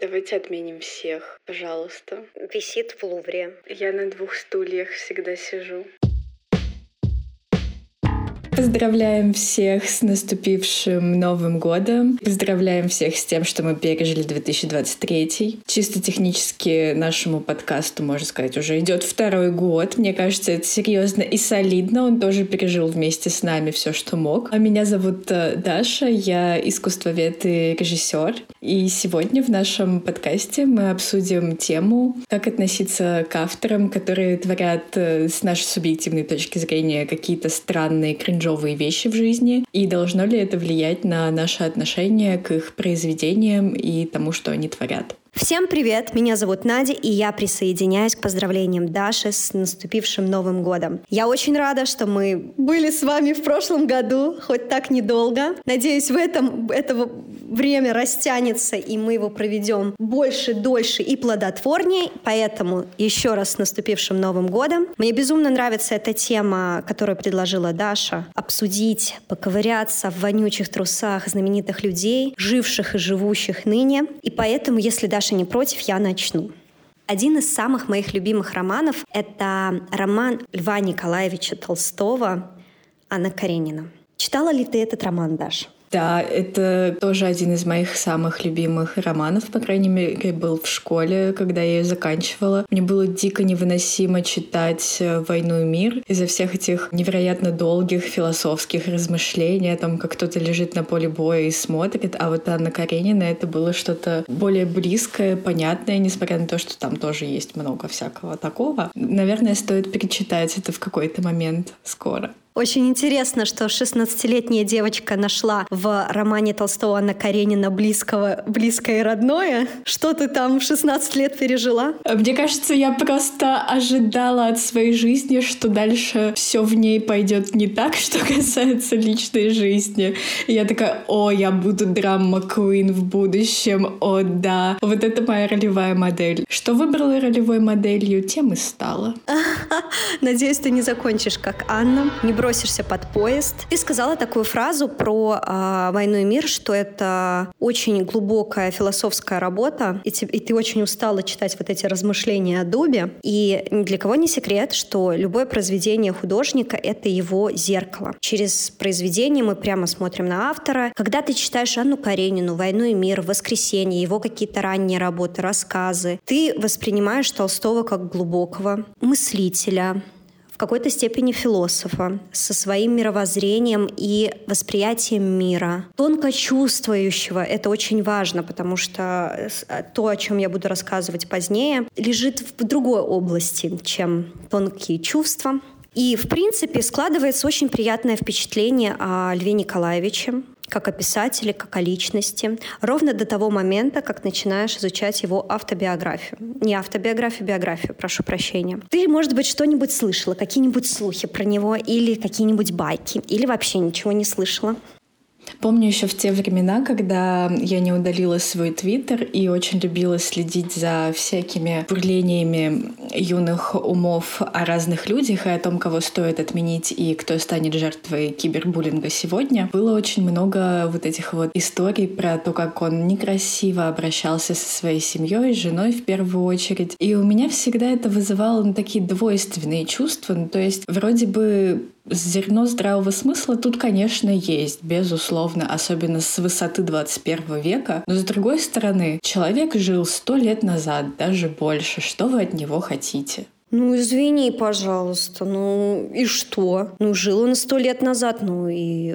Давайте отменим всех, пожалуйста. Висит в Лувре. Я на двух стульях всегда сижу. Поздравляем всех с наступившим Новым годом. Поздравляем всех с тем, что мы пережили 2023. Чисто технически нашему подкасту, можно сказать, уже идет второй год. Мне кажется, это серьезно и солидно. Он тоже пережил вместе с нами все, что мог. А меня зовут э, Даша, я искусствовед и режиссер. И сегодня в нашем подкасте мы обсудим тему, как относиться к авторам, которые творят э, с нашей субъективной точки зрения какие-то странные кринжовые кринжовые вещи в жизни, и должно ли это влиять на наше отношение к их произведениям и тому, что они творят. Всем привет! Меня зовут Надя, и я присоединяюсь к поздравлениям Даши с наступившим Новым годом. Я очень рада, что мы были с вами в прошлом году, хоть так недолго. Надеюсь, в этом этого время растянется, и мы его проведем больше, дольше и плодотворнее. Поэтому еще раз с наступившим Новым годом. Мне безумно нравится эта тема, которую предложила Даша. Обсудить, поковыряться в вонючих трусах знаменитых людей, живших и живущих ныне. И поэтому, если Даша не против, я начну. Один из самых моих любимых романов — это роман Льва Николаевича Толстого «Анна Каренина». Читала ли ты этот роман, Даша? Да, это тоже один из моих самых любимых романов, по крайней мере, был в школе, когда я ее заканчивала. Мне было дико невыносимо читать э, «Войну и мир» из-за всех этих невероятно долгих философских размышлений о том, как кто-то лежит на поле боя и смотрит, а вот Анна Каренина это было что-то более близкое, понятное, несмотря на то, что там тоже есть много всякого такого. Наверное, стоит перечитать это в какой-то момент скоро. Очень интересно, что 16-летняя девочка нашла в романе Толстого Анна Каренина близкого, близкое и родное. Что ты там в 16 лет пережила? Мне кажется, я просто ожидала от своей жизни, что дальше все в ней пойдет не так, что касается личной жизни. И я такая, о, я буду драма Куин в будущем, о, да. Вот это моя ролевая модель. Что выбрала ролевой моделью, тем и стала. Надеюсь, ты не закончишь как Анна, не бросишься под поезд. Ты сказала такую фразу про э, «Войну и мир», что это очень глубокая философская работа, и, и ты очень устала читать вот эти размышления о дубе. И ни для кого не секрет, что любое произведение художника — это его зеркало. Через произведение мы прямо смотрим на автора. Когда ты читаешь Анну Каренину, «Войну и мир», «Воскресенье», его какие-то ранние работы, рассказы, ты воспринимаешь Толстого как глубокого мыслителя, какой-то степени философа со своим мировоззрением и восприятием мира. Тонко чувствующего — это очень важно, потому что э, то, о чем я буду рассказывать позднее, лежит в другой области, чем тонкие чувства. И, в принципе, складывается очень приятное впечатление о Льве Николаевиче, как о писателе, как о личности, ровно до того момента, как начинаешь изучать его автобиографию. Не автобиографию, биографию, прошу прощения. Ты, может быть, что-нибудь слышала, какие-нибудь слухи про него или какие-нибудь байки, или вообще ничего не слышала? Помню еще в те времена, когда я не удалила свой твиттер и очень любила следить за всякими бурлениями юных умов о разных людях и о том, кого стоит отменить и кто станет жертвой кибербуллинга сегодня. Было очень много вот этих вот историй про то, как он некрасиво обращался со своей семьей, женой в первую очередь. И у меня всегда это вызывало ну, такие двойственные чувства. Ну, то есть вроде бы Зерно здравого смысла тут, конечно, есть, безусловно, особенно с высоты 21 века. Но с другой стороны, человек жил сто лет назад, даже больше. Что вы от него хотите? Ну, извини, пожалуйста, ну и что? Ну, жил он сто лет назад, ну и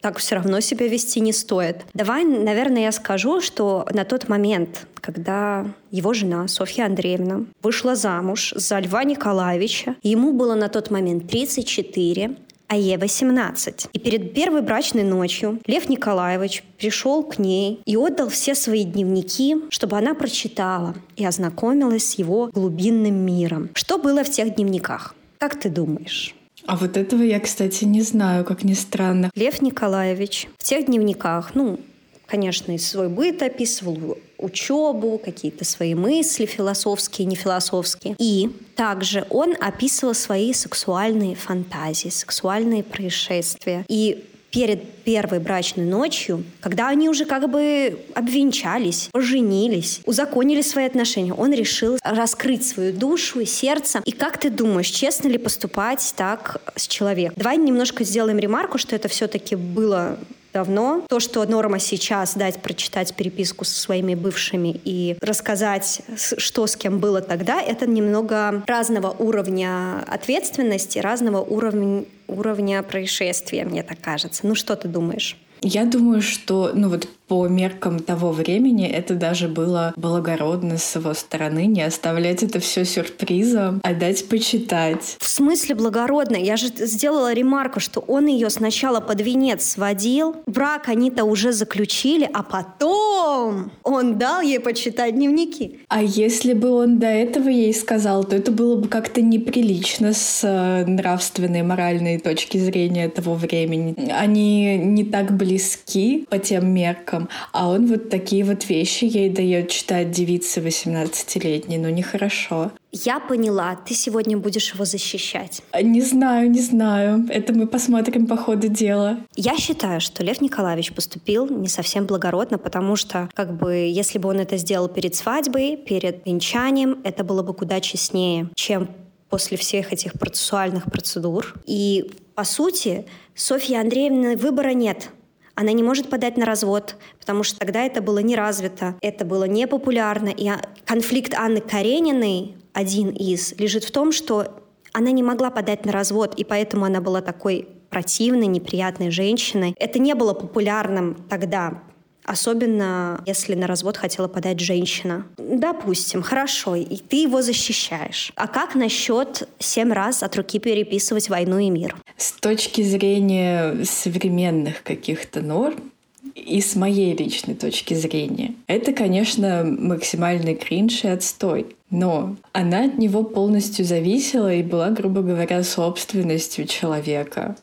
так все равно себя вести не стоит. Давай, наверное, я скажу, что на тот момент, когда его жена Софья Андреевна вышла замуж за Льва Николаевича, ему было на тот момент 34, а ей 18. И перед первой брачной ночью Лев Николаевич пришел к ней и отдал все свои дневники, чтобы она прочитала и ознакомилась с его глубинным миром. Что было в тех дневниках? Как ты думаешь? А вот этого я, кстати, не знаю, как ни странно. Лев Николаевич в тех дневниках, ну, конечно, и свой быт описывал, учебу, какие-то свои мысли философские, нефилософские. И также он описывал свои сексуальные фантазии, сексуальные происшествия. И перед первой брачной ночью, когда они уже как бы обвенчались, поженились, узаконили свои отношения, он решил раскрыть свою душу и сердце. И как ты думаешь, честно ли поступать так с человеком? Давай немножко сделаем ремарку, что это все-таки было давно. То, что норма сейчас дать прочитать переписку со своими бывшими и рассказать, что с кем было тогда, это немного разного уровня ответственности, разного уровня, уровня происшествия, мне так кажется. Ну что ты думаешь? Я думаю, что, ну вот по меркам того времени это даже было благородно с его стороны не оставлять это все сюрпризом, а дать почитать. В смысле благородно? Я же сделала ремарку, что он ее сначала под венец сводил, брак они-то уже заключили, а потом он дал ей почитать дневники. А если бы он до этого ей сказал, то это было бы как-то неприлично с э, нравственной, моральной точки зрения того времени. Они не так близки по тем меркам, ребенком, а он вот такие вот вещи ей дает читать девице 18-летней, ну нехорошо. Я поняла, ты сегодня будешь его защищать. Не знаю, не знаю. Это мы посмотрим по ходу дела. Я считаю, что Лев Николаевич поступил не совсем благородно, потому что, как бы, если бы он это сделал перед свадьбой, перед венчанием, это было бы куда честнее, чем после всех этих процессуальных процедур. И, по сути, Софья Андреевна выбора нет она не может подать на развод, потому что тогда это было не развито, это было не популярно. И конфликт Анны Карениной, один из, лежит в том, что она не могла подать на развод, и поэтому она была такой противной, неприятной женщиной. Это не было популярным тогда. Особенно, если на развод хотела подать женщина. Допустим, хорошо, и ты его защищаешь. А как насчет семь раз от руки переписывать «Войну и мир»? С точки зрения современных каких-то норм, и с моей личной точки зрения. Это, конечно, максимальный кринж и отстой. Но она от него полностью зависела и была, грубо говоря, собственностью человека,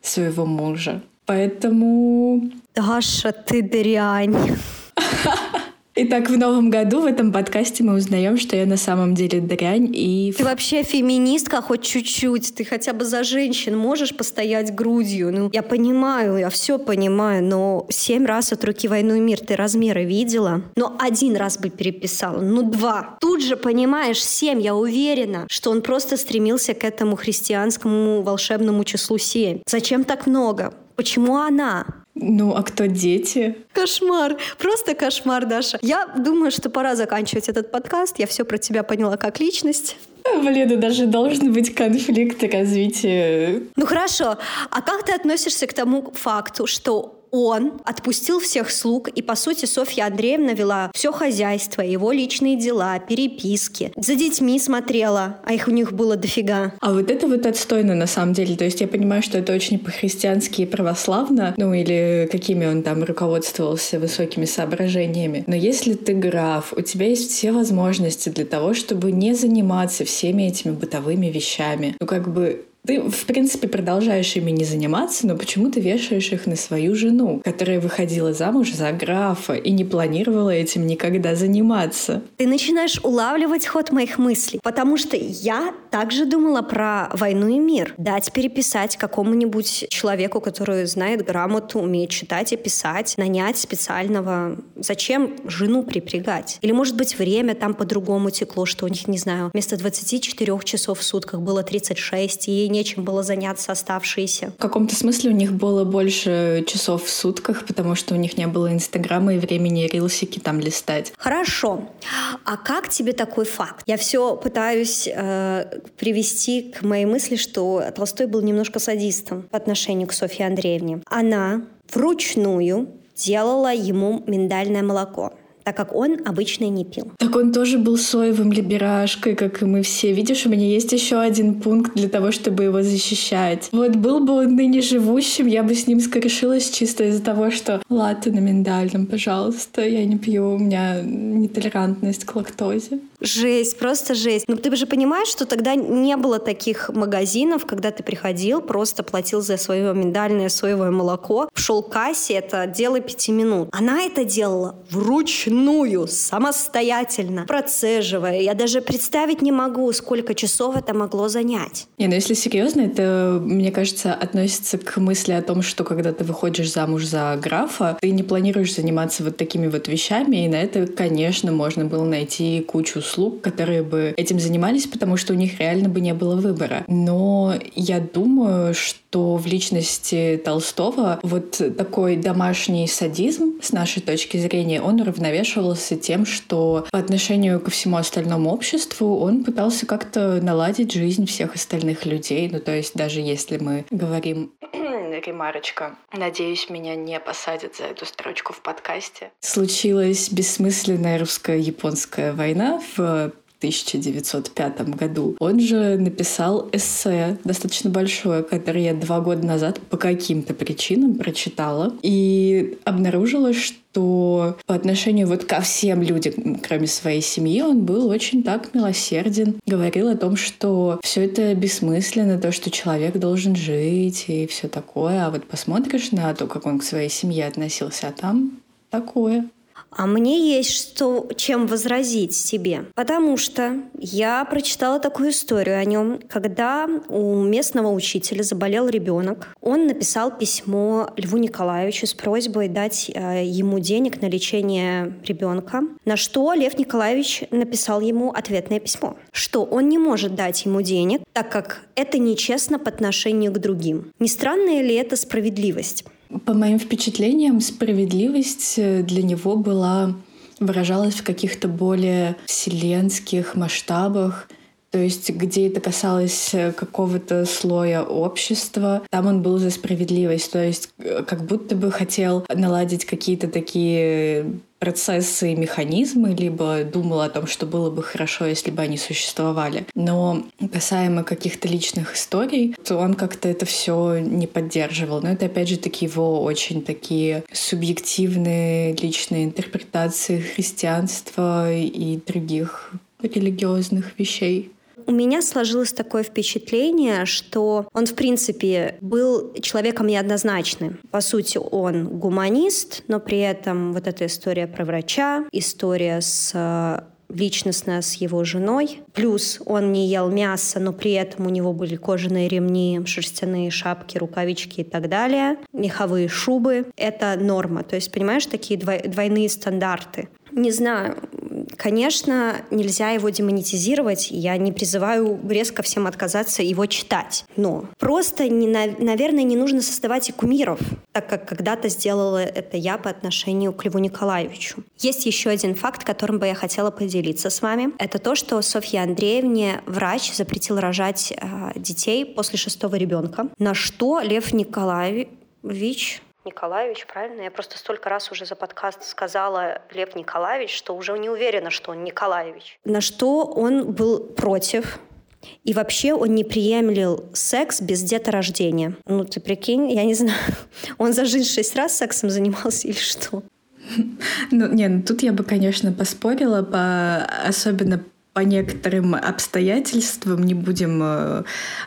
своего мужа. Поэтому... Даша, ты дрянь. Итак, в новом году в этом подкасте мы узнаем, что я на самом деле дрянь и... Ты вообще феминистка хоть чуть-чуть. Ты хотя бы за женщин можешь постоять грудью. Ну, я понимаю, я все понимаю, но семь раз от руки «Войну и мир» ты размеры видела? Но один раз бы переписала, ну два. Тут же, понимаешь, семь, я уверена, что он просто стремился к этому христианскому волшебному числу семь. Зачем так много? Почему она? Ну, а кто дети? Кошмар. Просто кошмар, Даша. Я думаю, что пора заканчивать этот подкаст. Я все про тебя поняла как личность. Блин, ну даже должен быть конфликт развития. Ну хорошо. А как ты относишься к тому факту, что он отпустил всех слуг, и, по сути, Софья Андреевна вела все хозяйство, его личные дела, переписки. За детьми смотрела, а их у них было дофига. А вот это вот отстойно на самом деле. То есть я понимаю, что это очень по-христиански и православно, ну или какими он там руководствовался высокими соображениями. Но если ты граф, у тебя есть все возможности для того, чтобы не заниматься всеми этими бытовыми вещами. Ну как бы ты, в принципе, продолжаешь ими не заниматься, но почему-то вешаешь их на свою жену, которая выходила замуж за графа и не планировала этим никогда заниматься. Ты начинаешь улавливать ход моих мыслей, потому что я также думала про войну и мир. Дать переписать какому-нибудь человеку, который знает грамоту, умеет читать и писать, нанять специального. Зачем жену припрягать? Или, может быть, время там по-другому текло, что у них, не знаю, вместо 24 часов в сутках было 36, и ей нечем было заняться оставшиеся. В каком-то смысле у них было больше часов в сутках, потому что у них не было Инстаграма и времени рилсики там листать. Хорошо. А как тебе такой факт? Я все пытаюсь э, привести к моей мысли, что Толстой был немножко садистом по отношению к Софье Андреевне. Она вручную делала ему миндальное молоко так как он обычно не пил. Так он тоже был соевым либерашкой, как и мы все. Видишь, у меня есть еще один пункт для того, чтобы его защищать. Вот был бы он ныне живущим, я бы с ним скорешилась чисто из-за того, что латте на миндальном, пожалуйста, я не пью, у меня нетолерантность к лактозе. Жесть, просто жесть. Но ты же понимаешь, что тогда не было таких магазинов, когда ты приходил, просто платил за свое миндальное соевое молоко, шел к кассе, это дело пяти минут. Она это делала вручную вручную, самостоятельно, процеживая. Я даже представить не могу, сколько часов это могло занять. Не, ну если серьезно, это, мне кажется, относится к мысли о том, что когда ты выходишь замуж за графа, ты не планируешь заниматься вот такими вот вещами, и на это, конечно, можно было найти кучу услуг, которые бы этим занимались, потому что у них реально бы не было выбора. Но я думаю, что в личности Толстого вот такой домашний садизм, с нашей точки зрения, он уравновешивался тем, что по отношению ко всему остальному обществу он пытался как-то наладить жизнь всех остальных людей. Ну, то есть даже если мы говорим ремарочка. Надеюсь, меня не посадят за эту строчку в подкасте. Случилась бессмысленная русско-японская война в 1905 году. Он же написал эссе достаточно большое, которое я два года назад по каким-то причинам прочитала и обнаружила, что по отношению вот ко всем людям, кроме своей семьи, он был очень так милосерден. Говорил о том, что все это бессмысленно, то, что человек должен жить и все такое. А вот посмотришь на то, как он к своей семье относился, а там такое. А мне есть что, чем возразить себе. Потому что я прочитала такую историю о нем, когда у местного учителя заболел ребенок. Он написал письмо Льву Николаевичу с просьбой дать э, ему денег на лечение ребенка, на что Лев Николаевич написал ему ответное письмо, что он не может дать ему денег, так как это нечестно по отношению к другим. Не странная ли это справедливость? По моим впечатлениям, справедливость э, для него была выражалась в каких-то более вселенских масштабах, то есть где это касалось э, какого-то слоя общества, там он был за справедливость. То есть э, как будто бы хотел наладить какие-то такие процессы и механизмы, либо думал о том, что было бы хорошо, если бы они существовали. Но касаемо каких-то личных историй, то он как-то это все не поддерживал. Но это опять же таки его очень такие субъективные личные интерпретации христианства и других религиозных вещей. У меня сложилось такое впечатление, что он, в принципе, был человеком неоднозначным. По сути, он гуманист, но при этом вот эта история про врача, история с э, личностно с его женой. Плюс он не ел мясо, но при этом у него были кожаные ремни, шерстяные шапки, рукавички и так далее, меховые шубы. Это норма. То есть, понимаешь, такие двойные стандарты. Не знаю, Конечно, нельзя его демонетизировать. Я не призываю резко всем отказаться его читать. Но просто, не, наверное, не нужно создавать и кумиров, так как когда-то сделала это я по отношению к Льву Николаевичу. Есть еще один факт, которым бы я хотела поделиться с вами. Это то, что Софья Андреевне врач запретил рожать э, детей после шестого ребенка, на что Лев Николаевич Николаевич, правильно? Я просто столько раз уже за подкаст сказала Лев Николаевич, что уже не уверена, что он Николаевич. На что он был против, и вообще он не приемлил секс без деторождения. Ну, ты прикинь, я не знаю, он за жизнь шесть раз сексом занимался или что? Ну, не, ну тут я бы, конечно, поспорила, по, особенно по некоторым обстоятельствам, не будем э,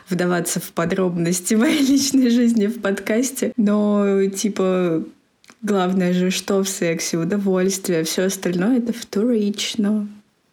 вдаваться в подробности моей личной жизни в подкасте, но типа главное же, что в сексе, удовольствие, все остальное это вторично.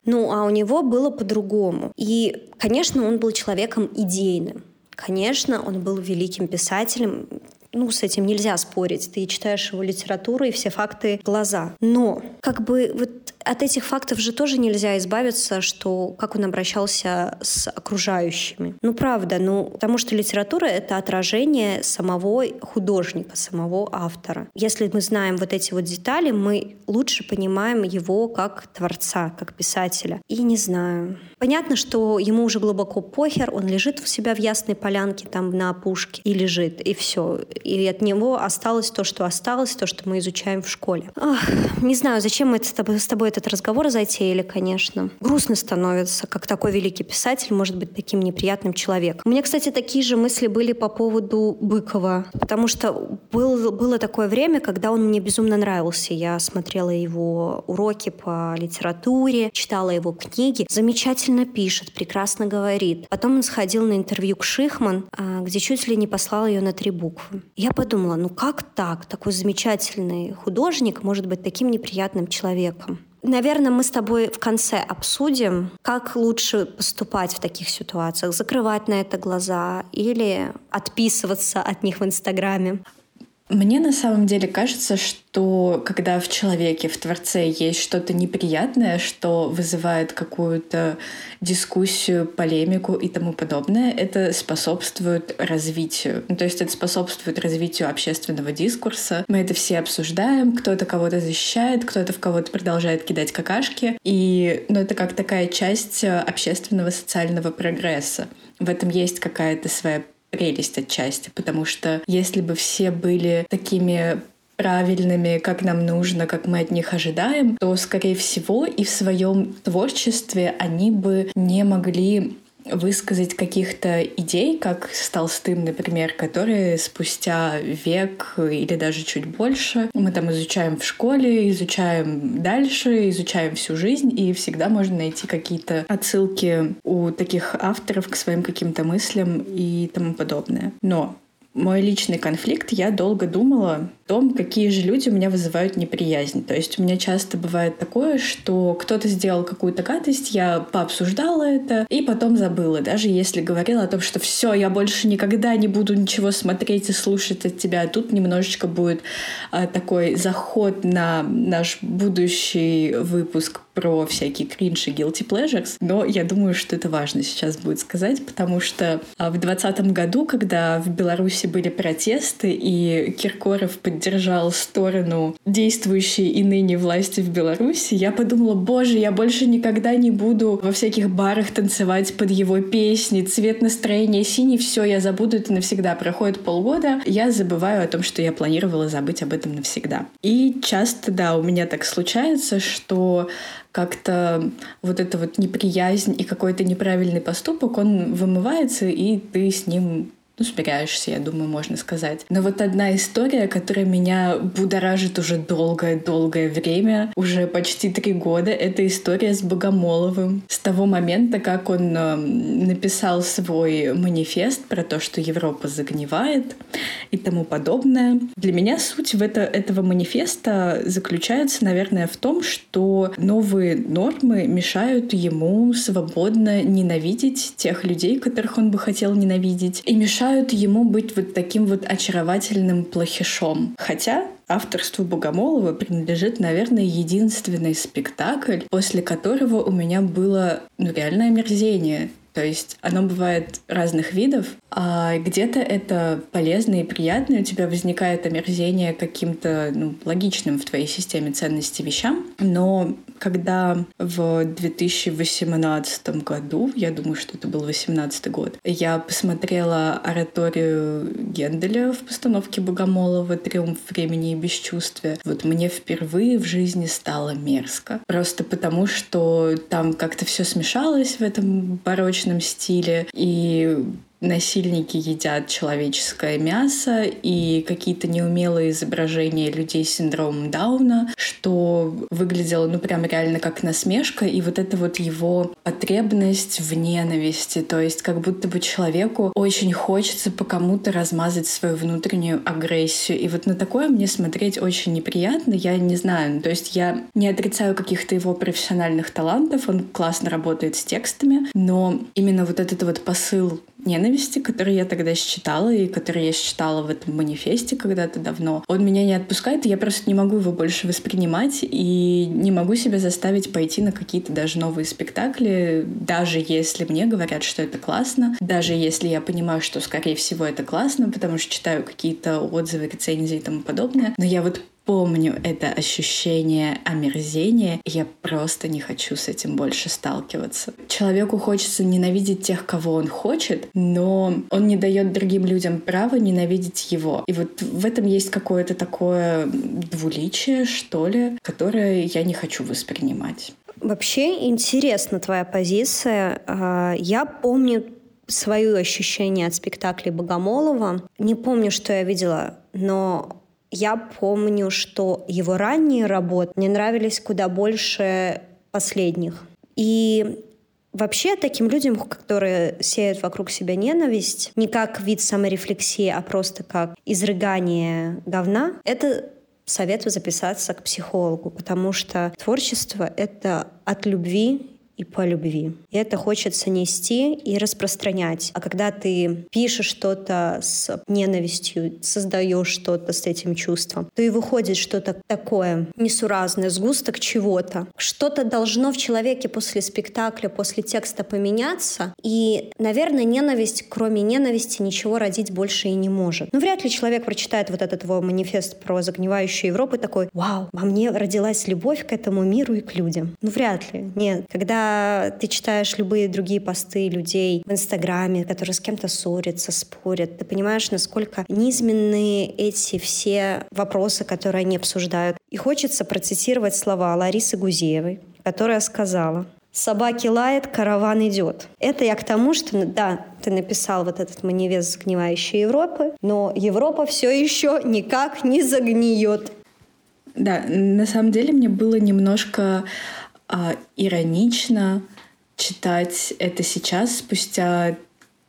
Ну, а у него было по-другому. И, конечно, он был человеком идейным. Конечно, он был великим писателем, ну, с этим нельзя спорить. Ты читаешь его литературу и все факты глаза. Но как бы вот от этих фактов же тоже нельзя избавиться, что как он обращался с окружающими. Ну, правда, ну, потому что литература — это отражение самого художника, самого автора. Если мы знаем вот эти вот детали, мы лучше понимаем его как творца, как писателя. И не знаю. Понятно, что ему уже глубоко похер, он лежит у себя в ясной полянке там на опушке и лежит, и все. И от него осталось то, что осталось, то, что мы изучаем в школе. Ах, не знаю, зачем мы это с тобой этот разговор затеяли, конечно. Грустно становится, как такой великий писатель может быть таким неприятным человеком. У меня, кстати, такие же мысли были по поводу Быкова, потому что был, было такое время, когда он мне безумно нравился. Я смотрела его уроки по литературе, читала его книги. Замечательно пишет, прекрасно говорит. Потом он сходил на интервью к Шихман, а, где чуть ли не послал ее на три буквы. Я подумала, ну как так? Такой замечательный художник может быть таким неприятным человеком. Наверное, мы с тобой в конце обсудим, как лучше поступать в таких ситуациях. Закрывать на это глаза или отписываться от них в Инстаграме. Мне на самом деле кажется, что когда в человеке, в Творце есть что-то неприятное, что вызывает какую-то дискуссию, полемику и тому подобное, это способствует развитию. Ну, то есть это способствует развитию общественного дискурса. Мы это все обсуждаем, кто-то кого-то защищает, кто-то в кого-то продолжает кидать какашки. И ну, это как такая часть общественного социального прогресса. В этом есть какая-то своя прелесть отчасти, потому что если бы все были такими правильными, как нам нужно, как мы от них ожидаем, то, скорее всего, и в своем творчестве они бы не могли высказать каких-то идей, как с Толстым, например, которые спустя век или даже чуть больше мы там изучаем в школе, изучаем дальше, изучаем всю жизнь, и всегда можно найти какие-то отсылки у таких авторов к своим каким-то мыслям и тому подобное. Но мой личный конфликт, я долго думала, том, какие же люди у меня вызывают неприязнь. То есть у меня часто бывает такое, что кто-то сделал какую-то гадость, я пообсуждала это и потом забыла. Даже если говорила о том, что все, я больше никогда не буду ничего смотреть и слушать от тебя. Тут немножечко будет а, такой заход на наш будущий выпуск про всякие кринж и guilty pleasures, но я думаю, что это важно сейчас будет сказать, потому что а, в 2020 году, когда в Беларуси были протесты, и Киркоров поддержал поддержал сторону действующей и ныне власти в Беларуси, я подумала, боже, я больше никогда не буду во всяких барах танцевать под его песни, цвет настроения синий, все, я забуду это навсегда. Проходит полгода, я забываю о том, что я планировала забыть об этом навсегда. И часто, да, у меня так случается, что как-то вот эта вот неприязнь и какой-то неправильный поступок, он вымывается, и ты с ним ну, смиряешься, я думаю, можно сказать. Но вот одна история, которая меня будоражит уже долгое-долгое время, уже почти три года, это история с Богомоловым. С того момента, как он э, написал свой манифест про то, что Европа загнивает и тому подобное. Для меня суть в это, этого манифеста заключается, наверное, в том, что новые нормы мешают ему свободно ненавидеть тех людей, которых он бы хотел ненавидеть, и мешают мешают ему быть вот таким вот очаровательным плохишом. Хотя авторству Богомолова принадлежит, наверное, единственный спектакль, после которого у меня было ну, реальное омерзение. То есть оно бывает разных видов, а где-то это полезно и приятно, у тебя возникает омерзение каким-то ну, логичным в твоей системе ценностей вещам, но когда в 2018 году, я думаю, что это был 18 год, я посмотрела ораторию Генделя в постановке Богомолова «Триумф времени и бесчувствия», вот мне впервые в жизни стало мерзко. Просто потому, что там как-то все смешалось в этом барочном стиле, и насильники едят человеческое мясо и какие-то неумелые изображения людей с синдромом Дауна, что выглядело, ну, прям реально как насмешка, и вот это вот его потребность в ненависти, то есть как будто бы человеку очень хочется по кому-то размазать свою внутреннюю агрессию, и вот на такое мне смотреть очень неприятно, я не знаю, то есть я не отрицаю каких-то его профессиональных талантов, он классно работает с текстами, но именно вот этот вот посыл ненависти, который я тогда считала и который я считала в этом манифесте когда-то давно, он меня не отпускает, и я просто не могу его больше воспринимать и не могу себя заставить пойти на какие-то даже новые спектакли, даже если мне говорят, что это классно, даже если я понимаю, что, скорее всего, это классно, потому что читаю какие-то отзывы, рецензии и тому подобное. Но я вот помню это ощущение омерзения, я просто не хочу с этим больше сталкиваться. Человеку хочется ненавидеть тех, кого он хочет, но он не дает другим людям права ненавидеть его. И вот в этом есть какое-то такое двуличие, что ли, которое я не хочу воспринимать. Вообще интересна твоя позиция. А, я помню свое ощущение от спектакля Богомолова. Не помню, что я видела, но я помню, что его ранние работы мне нравились куда больше последних. И Вообще, таким людям, которые сеют вокруг себя ненависть, не как вид саморефлексии, а просто как изрыгание говна, это советую записаться к психологу, потому что творчество — это от любви и по любви. И это хочется нести и распространять. А когда ты пишешь что-то с ненавистью, создаешь что-то с этим чувством, то и выходит что-то такое несуразное, сгусток чего-то. Что-то должно в человеке после спектакля, после текста поменяться. И, наверное, ненависть, кроме ненависти, ничего родить больше и не может. Ну, вряд ли человек прочитает вот этот твой манифест про загнивающую Европу такой, вау, во мне родилась любовь к этому миру и к людям. Ну, вряд ли. Нет. Ты читаешь любые другие посты людей в Инстаграме, которые с кем-то ссорятся, спорят, ты понимаешь, насколько низменные эти все вопросы, которые они обсуждают. И хочется процитировать слова Ларисы Гузеевой, которая сказала, Собаки лает, караван идет. Это я к тому, что, да, ты написал вот этот манифест загнивающей Европы, но Европа все еще никак не загниет. Да, на самом деле мне было немножко а, иронично читать это сейчас, спустя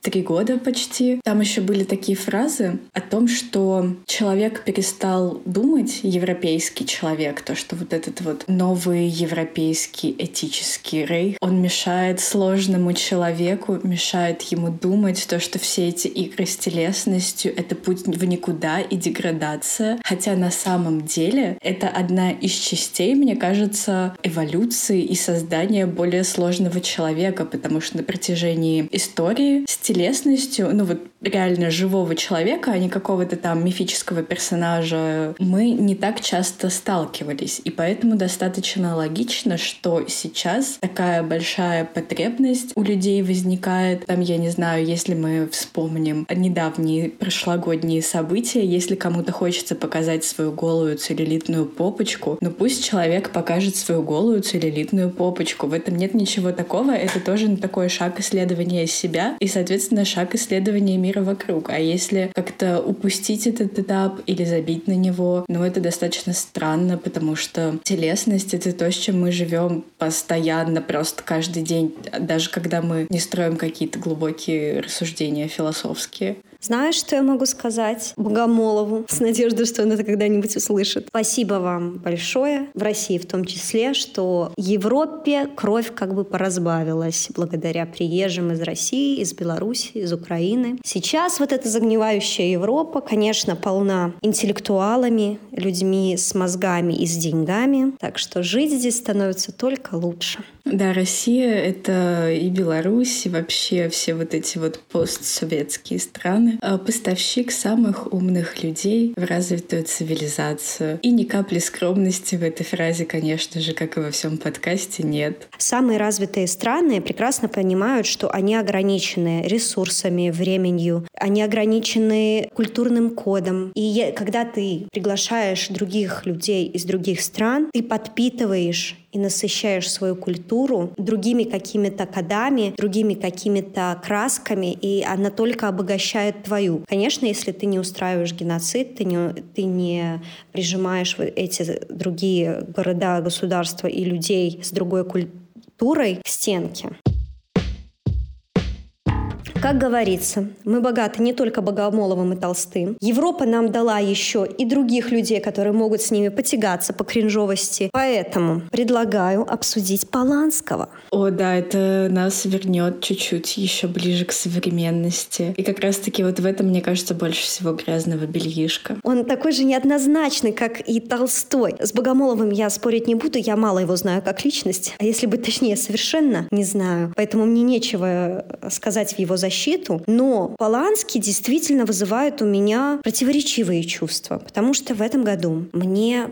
три года почти. Там еще были такие фразы о том, что человек перестал думать, европейский человек, то, что вот этот вот новый европейский этический рейх, он мешает сложному человеку, мешает ему думать то, что все эти игры с телесностью — это путь в никуда и деградация. Хотя на самом деле это одна из частей, мне кажется, эволюции и создания более сложного человека, потому что на протяжении истории с телесностью, ну вот реально живого человека, а не какого-то там мифического персонажа, мы не так часто сталкивались. И поэтому достаточно логично, что сейчас такая большая потребность у людей возникает. Там, я не знаю, если мы вспомним недавние прошлогодние события, если кому-то хочется показать свою голую целлюлитную попочку, ну пусть человек покажет свою голую целлюлитную попочку. В этом нет ничего такого. Это тоже такой шаг исследования себя и, соответственно, шаг исследования мира вокруг. А если как-то упустить этот этап или забить на него, ну, это достаточно странно, потому что телесность — это то, с чем мы живем постоянно, просто каждый день, даже когда мы не строим какие-то глубокие рассуждения философские. Знаешь, что я могу сказать Богомолову с надеждой, что он это когда-нибудь услышит? Спасибо вам большое, в России в том числе, что Европе кровь как бы поразбавилась благодаря приезжим из России, из Беларуси, из Украины. Сейчас вот эта загнивающая Европа, конечно, полна интеллектуалами, людьми с мозгами и с деньгами, так что жить здесь становится только лучше. Да, Россия — это и Беларусь, и вообще все вот эти вот постсоветские страны. А поставщик самых умных людей в развитую цивилизацию. И ни капли скромности в этой фразе, конечно же, как и во всем подкасте, нет. Самые развитые страны прекрасно понимают, что они ограничены ресурсами, временью, они ограничены культурным кодом. И когда ты приглашаешь других людей из других стран, ты подпитываешь и насыщаешь свою культуру другими какими-то кодами, другими какими-то красками, и она только обогащает твою. Конечно, если ты не устраиваешь геноцид, ты не, ты не прижимаешь эти другие города, государства и людей с другой культурой к стенке. Как говорится, мы богаты не только Богомоловым и Толстым. Европа нам дала еще и других людей, которые могут с ними потягаться по кринжовости. Поэтому предлагаю обсудить Поланского. О, да, это нас вернет чуть-чуть еще ближе к современности. И как раз-таки вот в этом, мне кажется, больше всего грязного бельишка. Он такой же неоднозначный, как и Толстой. С Богомоловым я спорить не буду, я мало его знаю как личность. А если быть точнее, совершенно не знаю. Поэтому мне нечего сказать в его защиту защиту, но Поланский действительно вызывает у меня противоречивые чувства, потому что в этом году мне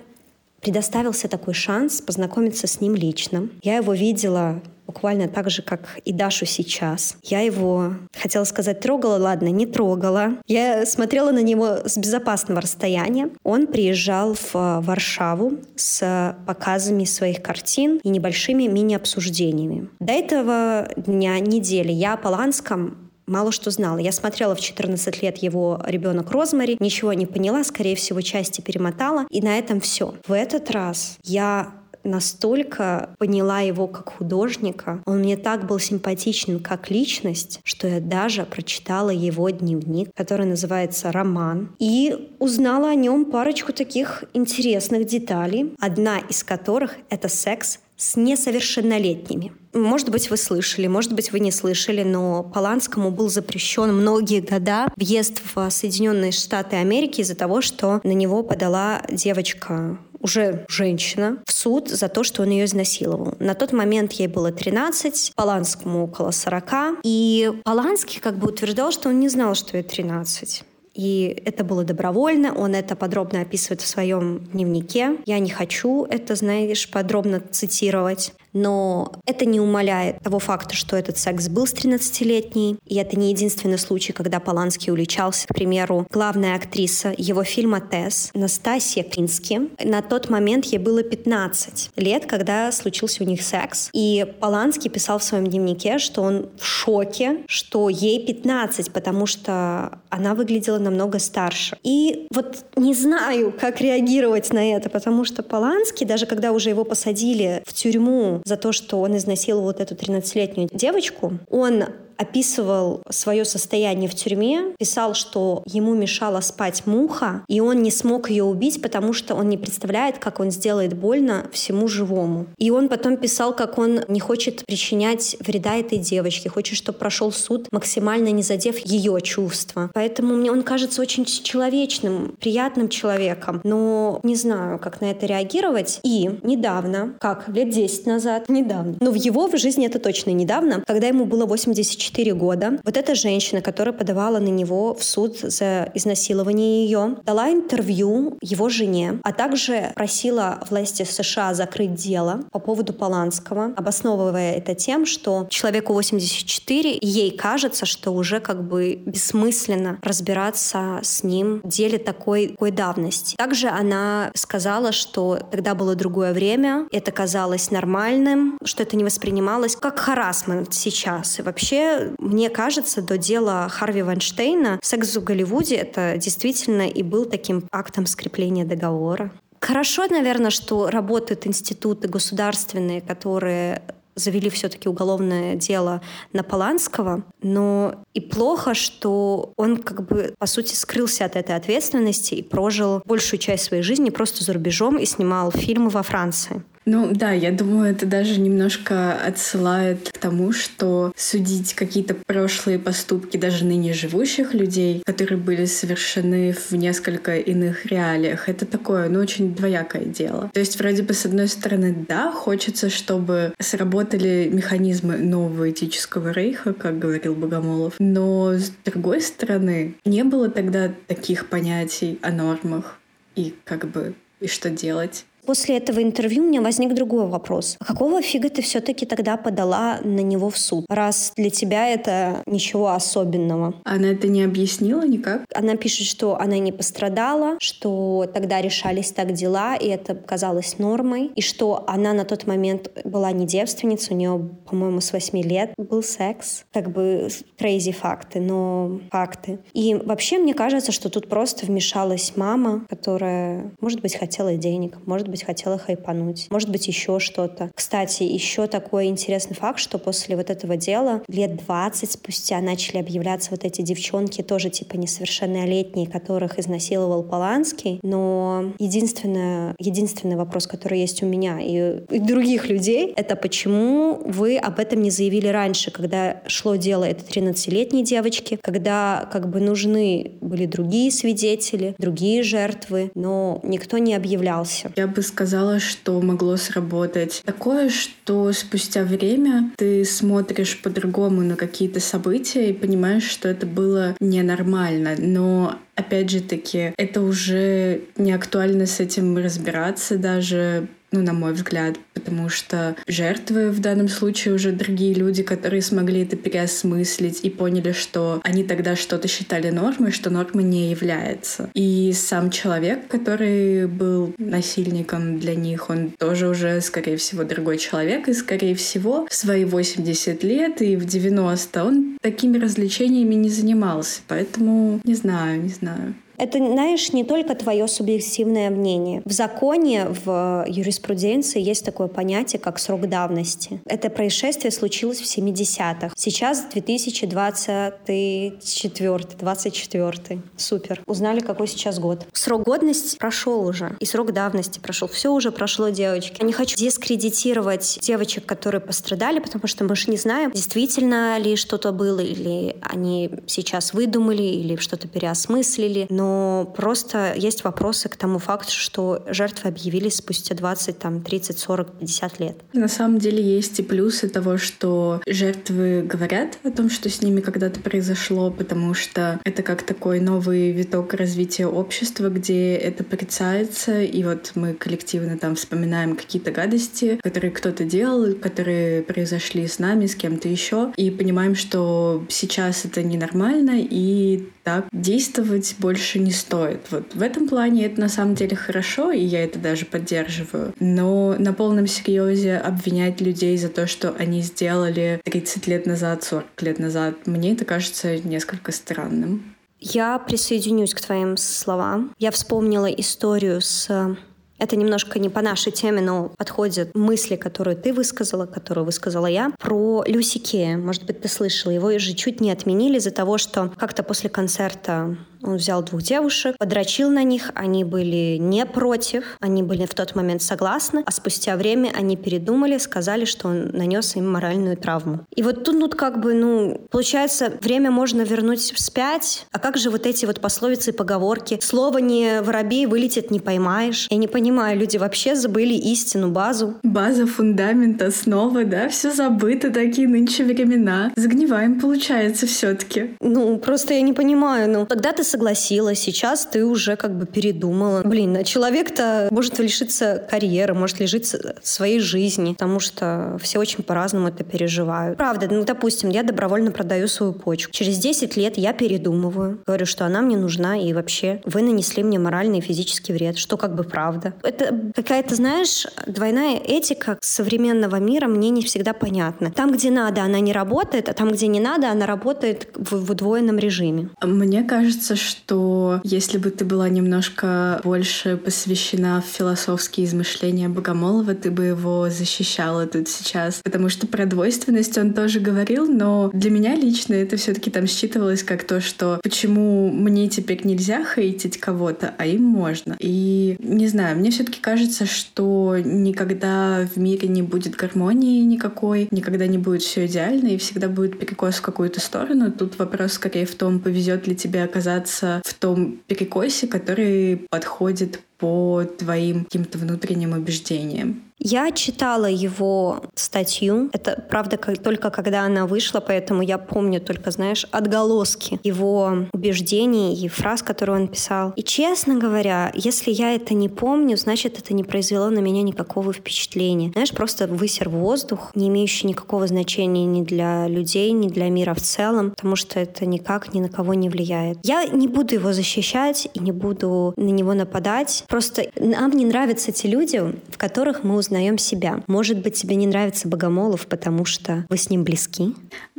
предоставился такой шанс познакомиться с ним лично. Я его видела буквально так же, как и Дашу сейчас. Я его, хотела сказать, трогала, ладно, не трогала. Я смотрела на него с безопасного расстояния. Он приезжал в Варшаву с показами своих картин и небольшими мини-обсуждениями. До этого дня, недели я о Поланском мало что знала. Я смотрела в 14 лет его ребенок Розмари, ничего не поняла, скорее всего, части перемотала, и на этом все. В этот раз я настолько поняла его как художника, он мне так был симпатичен как личность, что я даже прочитала его дневник, который называется «Роман», и узнала о нем парочку таких интересных деталей, одна из которых — это секс с несовершеннолетними. Может быть, вы слышали, может быть, вы не слышали, но Поланскому был запрещен многие года въезд в Соединенные Штаты Америки из-за того, что на него подала девочка уже женщина в суд за то, что он ее изнасиловал. На тот момент ей было 13, Поланскому около 40. И Поланский как бы утверждал, что он не знал, что ей 13. И это было добровольно, он это подробно описывает в своем дневнике. Я не хочу это, знаешь, подробно цитировать. Но это не умаляет того факта, что этот секс был с 13-летней. И это не единственный случай, когда Поланский уличался. К примеру, главная актриса его фильма «Тесс» Настасья Клински. На тот момент ей было 15 лет, когда случился у них секс. И Поланский писал в своем дневнике, что он в шоке, что ей 15, потому что она выглядела намного старше. И вот не знаю, как реагировать на это, потому что Поланский, даже когда уже его посадили в тюрьму за то, что он изнасиловал вот эту 13-летнюю девочку, он описывал свое состояние в тюрьме, писал, что ему мешала спать муха, и он не смог ее убить, потому что он не представляет, как он сделает больно всему живому. И он потом писал, как он не хочет причинять вреда этой девочке, хочет, чтобы прошел суд, максимально не задев ее чувства. Поэтому мне он кажется очень человечным, приятным человеком, но не знаю, как на это реагировать. И недавно, как лет 10 назад, недавно, но в его в жизни это точно недавно, когда ему было 84 4 года. Вот эта женщина, которая подавала на него в суд за изнасилование ее, дала интервью его жене, а также просила власти США закрыть дело по поводу Поланского, обосновывая это тем, что человеку 84, ей кажется, что уже как бы бессмысленно разбираться с ним в деле такой, такой давности. Также она сказала, что тогда было другое время, это казалось нормальным, что это не воспринималось как харасмент сейчас. И вообще мне кажется, до дела Харви Вайнштейна секс в Голливуде это действительно и был таким актом скрепления договора. Хорошо, наверное, что работают институты государственные, которые завели все-таки уголовное дело на Поланского, но и плохо, что он как бы, по сути, скрылся от этой ответственности и прожил большую часть своей жизни просто за рубежом и снимал фильмы во Франции. Ну да, я думаю, это даже немножко отсылает к тому, что судить какие-то прошлые поступки даже ныне живущих людей, которые были совершены в несколько иных реалиях, это такое, ну, очень двоякое дело. То есть вроде бы с одной стороны, да, хочется, чтобы сработали механизмы нового этического рейха, как говорил Богомолов, но с другой стороны, не было тогда таких понятий о нормах и как бы и что делать. После этого интервью у меня возник другой вопрос. А какого фига ты все-таки тогда подала на него в суд, раз для тебя это ничего особенного? Она это не объяснила никак? Она пишет, что она не пострадала, что тогда решались так дела, и это казалось нормой, и что она на тот момент была не девственница, у нее, по-моему, с 8 лет был секс. Как бы crazy факты, но факты. И вообще мне кажется, что тут просто вмешалась мама, которая, может быть, хотела денег, может быть, быть, хотела хайпануть. Может быть, еще что-то. Кстати, еще такой интересный факт, что после вот этого дела лет 20 спустя начали объявляться вот эти девчонки, тоже типа несовершеннолетние, которых изнасиловал Поланский. Но единственное, единственный вопрос, который есть у меня и, и других людей, это почему вы об этом не заявили раньше, когда шло дело этой 13-летней девочки, когда как бы нужны были другие свидетели, другие жертвы, но никто не объявлялся. Я бы бы сказала, что могло сработать. Такое, что спустя время ты смотришь по-другому на какие-то события и понимаешь, что это было ненормально. Но опять же таки, это уже не актуально с этим разбираться даже ну, на мой взгляд, потому что жертвы в данном случае уже другие люди, которые смогли это переосмыслить и поняли, что они тогда что-то считали нормой, что нормой не является. И сам человек, который был насильником для них, он тоже уже, скорее всего, другой человек, и, скорее всего, в свои 80 лет и в 90 он такими развлечениями не занимался. Поэтому не знаю, не знаю. Это, знаешь, не только твое субъективное мнение. В законе, в юриспруденции есть такое понятие, как срок давности. Это происшествие случилось в 70-х. Сейчас 2024, 24. Супер. Узнали, какой сейчас год. Срок годности прошел уже. И срок давности прошел. Все уже прошло, девочки. Я не хочу дискредитировать девочек, которые пострадали, потому что мы же не знаем, действительно ли что-то было, или они сейчас выдумали, или что-то переосмыслили. Но просто есть вопросы к тому факту, что жертвы объявились спустя 20, там, 30, 40, 50 лет. На самом деле есть и плюсы того, что жертвы говорят о том, что с ними когда-то произошло, потому что это как такой новый виток развития общества, где это порицается, и вот мы коллективно там вспоминаем какие-то гадости, которые кто-то делал, которые произошли с нами, с кем-то еще, и понимаем, что сейчас это ненормально, и так действовать больше не стоит. Вот в этом плане это на самом деле хорошо, и я это даже поддерживаю. Но на полном серьезе обвинять людей за то, что они сделали 30 лет назад, 40 лет назад, мне это кажется несколько странным. Я присоединюсь к твоим словам. Я вспомнила историю с это немножко не по нашей теме, но подходят мысли, которые ты высказала, которые высказала я, про Люси. Может быть, ты слышала. Его же чуть не отменили из-за того, что как-то после концерта он взял двух девушек, подрочил на них, они были не против, они были в тот момент согласны, а спустя время они передумали, сказали, что он нанес им моральную травму. И вот тут, ну, как бы, ну, получается, время можно вернуть вспять, а как же вот эти вот пословицы и поговорки? Слово не воробей вылетит, не поймаешь. Я не понимаю, люди вообще забыли истину, базу. База, фундамент, основа, да, все забыто, такие нынче времена. Загниваем, получается, все-таки. Ну, просто я не понимаю, ну, тогда ты согласилась, сейчас ты уже как бы передумала. Блин, а человек-то может лишиться карьеры, может лишиться своей жизни, потому что все очень по-разному это переживают. Правда, ну, допустим, я добровольно продаю свою почку. Через 10 лет я передумываю, говорю, что она мне нужна, и вообще вы нанесли мне моральный и физический вред, что как бы правда. Это какая-то, знаешь, двойная этика современного мира мне не всегда понятна. Там, где надо, она не работает, а там, где не надо, она работает в, в удвоенном режиме. Мне кажется, что если бы ты была немножко больше посвящена в философские измышления Богомолова, ты бы его защищала тут сейчас. Потому что про двойственность он тоже говорил, но для меня лично это все таки там считывалось как то, что почему мне теперь нельзя хейтить кого-то, а им можно. И не знаю, мне все таки кажется, что никогда в мире не будет гармонии никакой, никогда не будет все идеально, и всегда будет перекос в какую-то сторону. Тут вопрос скорее в том, повезет ли тебе оказаться оказаться в том перекосе, который подходит по твоим каким-то внутренним убеждениям. Я читала его статью. Это, правда, как, только когда она вышла, поэтому я помню только, знаешь, отголоски его убеждений и фраз, которые он писал. И, честно говоря, если я это не помню, значит, это не произвело на меня никакого впечатления. Знаешь, просто высер воздух, не имеющий никакого значения ни для людей, ни для мира в целом, потому что это никак ни на кого не влияет. Я не буду его защищать и не буду на него нападать. Просто нам не нравятся те люди, в которых мы узнаем себя. Может быть, тебе не нравится Богомолов, потому что вы с ним близки?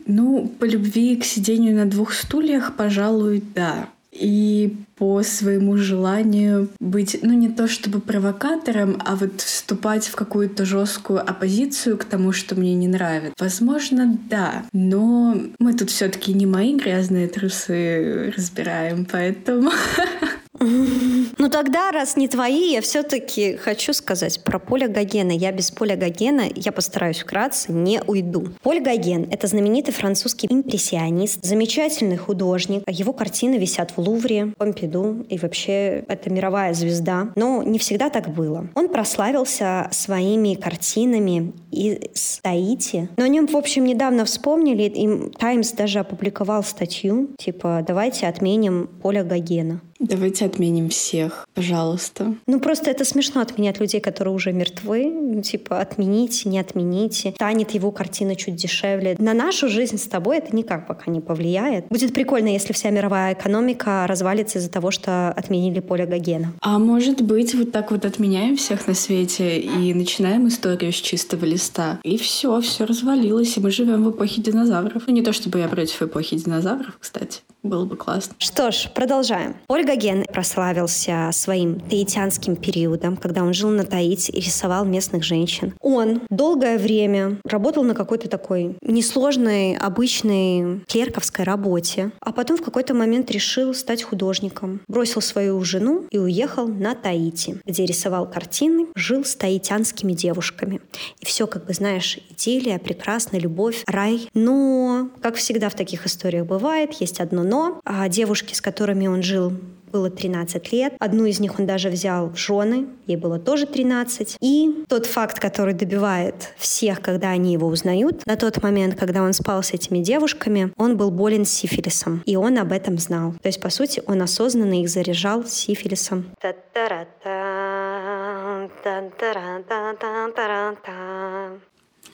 Ну, по любви к сидению на двух стульях, пожалуй, да. И по своему желанию быть, ну не то чтобы провокатором, а вот вступать в какую-то жесткую оппозицию к тому, что мне не нравится. Возможно, да. Но мы тут все-таки не мои грязные трусы разбираем, поэтому Ну тогда, раз не твои, я все-таки хочу сказать про Поля Гогена. Я без Поля Гогена, я постараюсь вкратце, не уйду. Поль Гоген — это знаменитый французский импрессионист, замечательный художник. Его картины висят в Лувре, Помпиду, и вообще это мировая звезда. Но не всегда так было. Он прославился своими картинами из Таити. Но о нем, в общем, недавно вспомнили, и Таймс даже опубликовал статью, типа «Давайте отменим Поля Гогена». Давайте отменим всех, пожалуйста. Ну, просто это смешно отменять людей, которые уже мертвы. Ну, типа, отмените, не отмените. Станет его картина чуть дешевле. На нашу жизнь с тобой это никак пока не повлияет. Будет прикольно, если вся мировая экономика развалится из-за того, что отменили поле Гогена. А может быть, вот так вот отменяем всех на свете и начинаем историю с чистого листа. И все, все развалилось, и мы живем в эпохе динозавров. Ну, не то чтобы я против эпохи динозавров, кстати. Было бы классно. Что ж, продолжаем. Ольга Ген прославился своим таитянским периодом, когда он жил на Таити и рисовал местных женщин. Он долгое время работал на какой-то такой несложной, обычной клерковской работе, а потом в какой-то момент решил стать художником. Бросил свою жену и уехал на Таити, где рисовал картины, жил с таитянскими девушками. И все, как бы, знаешь, идиллия, прекрасная любовь, рай. Но, как всегда в таких историях бывает, есть одно но. А девушки, с которыми он жил, было 13 лет. Одну из них он даже взял в жены, ей было тоже 13. И тот факт, который добивает всех, когда они его узнают, на тот момент, когда он спал с этими девушками, он был болен сифилисом, и он об этом знал. То есть, по сути, он осознанно их заряжал сифилисом.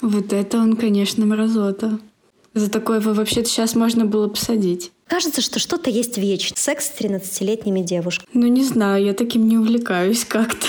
Вот это он, конечно, мразота. За такое его вообще-то сейчас можно было посадить. Кажется, что что-то есть вечно. Секс с 13-летними девушками. Ну, не знаю, я таким не увлекаюсь как-то.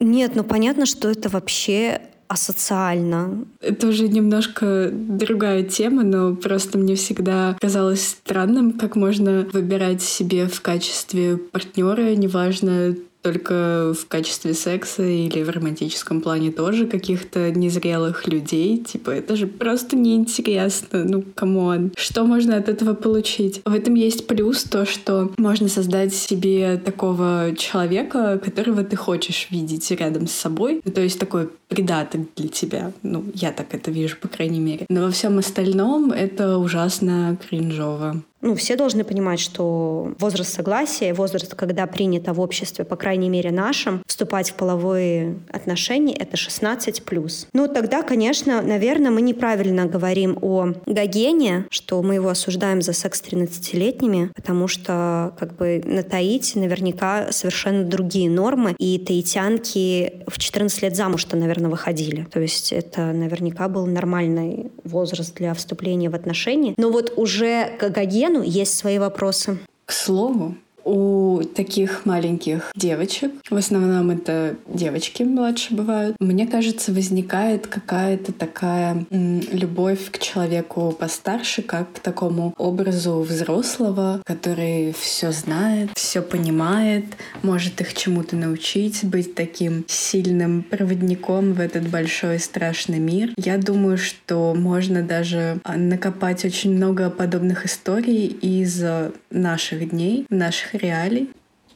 Нет, ну понятно, что это вообще асоциально. Это уже немножко другая тема, но просто мне всегда казалось странным, как можно выбирать себе в качестве партнера, неважно, только в качестве секса или в романтическом плане тоже каких-то незрелых людей. Типа, это же просто неинтересно. Ну, come on. Что можно от этого получить? В этом есть плюс то, что можно создать себе такого человека, которого ты хочешь видеть рядом с собой. Ну, то есть такой придаток для тебя. Ну, я так это вижу, по крайней мере. Но во всем остальном это ужасно кринжово ну, все должны понимать, что возраст согласия, возраст, когда принято в обществе, по крайней мере нашем, вступать в половые отношения, это 16 плюс. Ну, тогда, конечно, наверное, мы неправильно говорим о Гогене, что мы его осуждаем за секс с 13-летними, потому что как бы на Таити наверняка совершенно другие нормы, и таитянки в 14 лет замуж-то, наверное, выходили. То есть это наверняка был нормальный возраст для вступления в отношения. Но вот уже к Елену есть свои вопросы. К слову, у таких маленьких девочек, в основном это девочки младше бывают, мне кажется, возникает какая-то такая м, любовь к человеку постарше, как к такому образу взрослого, который все знает, все понимает, может их чему-то научить, быть таким сильным проводником в этот большой страшный мир. Я думаю, что можно даже а, накопать очень много подобных историй из наших дней, наших реалий.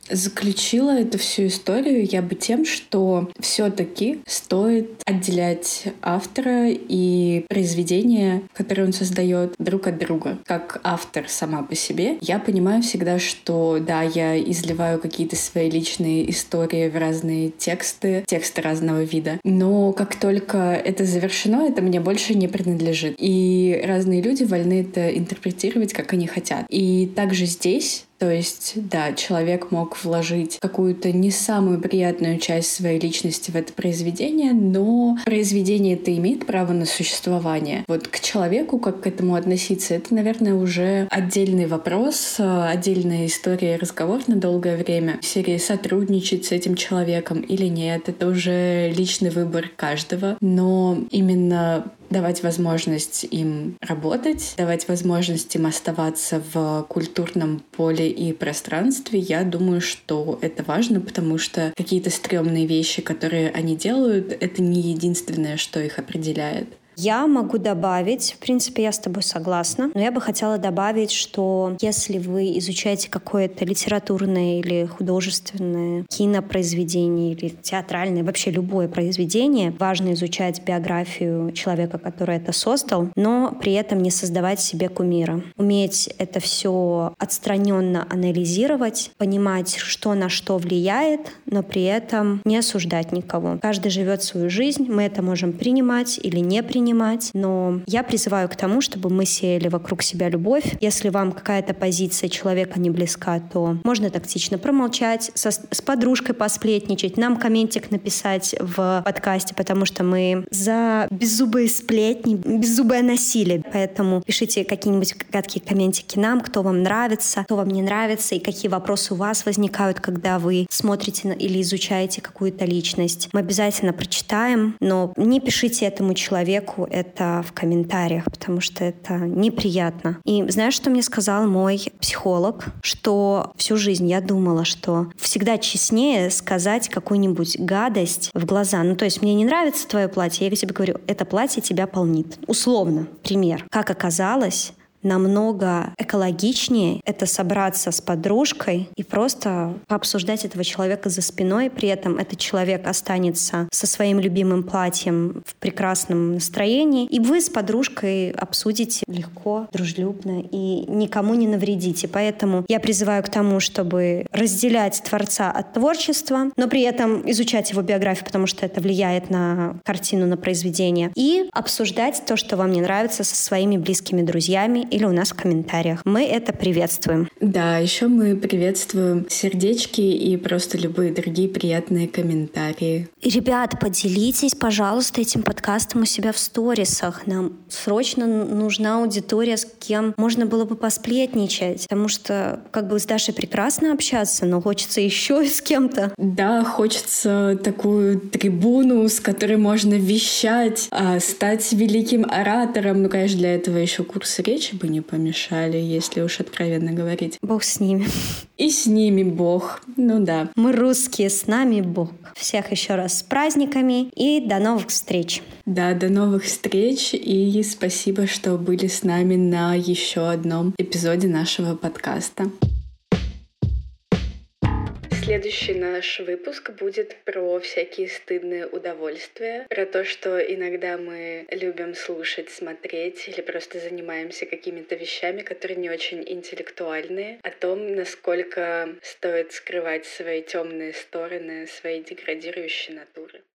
Заключила эту всю историю я бы тем, что все-таки стоит отделять автора и произведение, которое он создает, друг от друга. Как автор сама по себе, я понимаю всегда, что да, я изливаю какие-то свои личные истории в разные тексты, тексты разного вида, но как только это завершено, это мне больше не принадлежит. И разные люди вольны это интерпретировать, как они хотят. И также здесь то есть, да, человек мог вложить какую-то не самую приятную часть своей личности в это произведение, но произведение это имеет право на существование. Вот к человеку, как к этому относиться, это, наверное, уже отдельный вопрос, отдельная история и разговор на долгое время. В сотрудничать с этим человеком или нет, это уже личный выбор каждого. Но именно давать возможность им работать, давать возможность им оставаться в культурном поле и пространстве, я думаю, что это важно, потому что какие-то стрёмные вещи, которые они делают, это не единственное, что их определяет. Я могу добавить, в принципе, я с тобой согласна, но я бы хотела добавить, что если вы изучаете какое-то литературное или художественное кинопроизведение или театральное, вообще любое произведение, важно изучать биографию человека, который это создал, но при этом не создавать себе кумира. Уметь это все отстраненно анализировать, понимать, что на что влияет, но при этом не осуждать никого. Каждый живет свою жизнь, мы это можем принимать или не принимать, но я призываю к тому, чтобы мы сеяли вокруг себя любовь. Если вам какая-то позиция человека не близка, то можно тактично промолчать, со, с подружкой посплетничать, нам комментик написать в подкасте, потому что мы за беззубые сплетни, беззубое насилие. Поэтому пишите какие-нибудь гадкие комментики нам, кто вам нравится, кто вам не нравится, и какие вопросы у вас возникают, когда вы смотрите или изучаете какую-то личность. Мы обязательно прочитаем, но не пишите этому человеку это в комментариях, потому что это неприятно. И знаешь, что мне сказал мой психолог? Что всю жизнь я думала, что всегда честнее сказать какую-нибудь гадость в глаза. Ну, то есть мне не нравится твое платье, я тебе говорю, это платье тебя полнит. Условно, пример. Как оказалось, намного экологичнее это собраться с подружкой и просто пообсуждать этого человека за спиной. При этом этот человек останется со своим любимым платьем в прекрасном настроении. И вы с подружкой обсудите легко, дружелюбно и никому не навредите. Поэтому я призываю к тому, чтобы разделять творца от творчества, но при этом изучать его биографию, потому что это влияет на картину, на произведение. И обсуждать то, что вам не нравится со своими близкими друзьями или у нас в комментариях. Мы это приветствуем. Да, еще мы приветствуем сердечки и просто любые другие приятные комментарии. Ребят, поделитесь, пожалуйста, этим подкастом у себя в сторисах. Нам срочно нужна аудитория, с кем можно было бы посплетничать, потому что как бы с Дашей прекрасно общаться, но хочется еще и с кем-то. Да, хочется такую трибуну, с которой можно вещать, а, стать великим оратором. Ну, конечно, для этого еще курсы речи бы не помешали, если уж откровенно говорить. Бог с ними. И с ними Бог. Ну да. Мы русские, с нами Бог. Всех еще раз с праздниками и до новых встреч. Да, до новых встреч и спасибо, что были с нами на еще одном эпизоде нашего подкаста. Следующий наш выпуск будет про всякие стыдные удовольствия, про то, что иногда мы любим слушать, смотреть или просто занимаемся какими-то вещами, которые не очень интеллектуальные, о том, насколько стоит скрывать свои темные стороны, свои деградирующие натуры.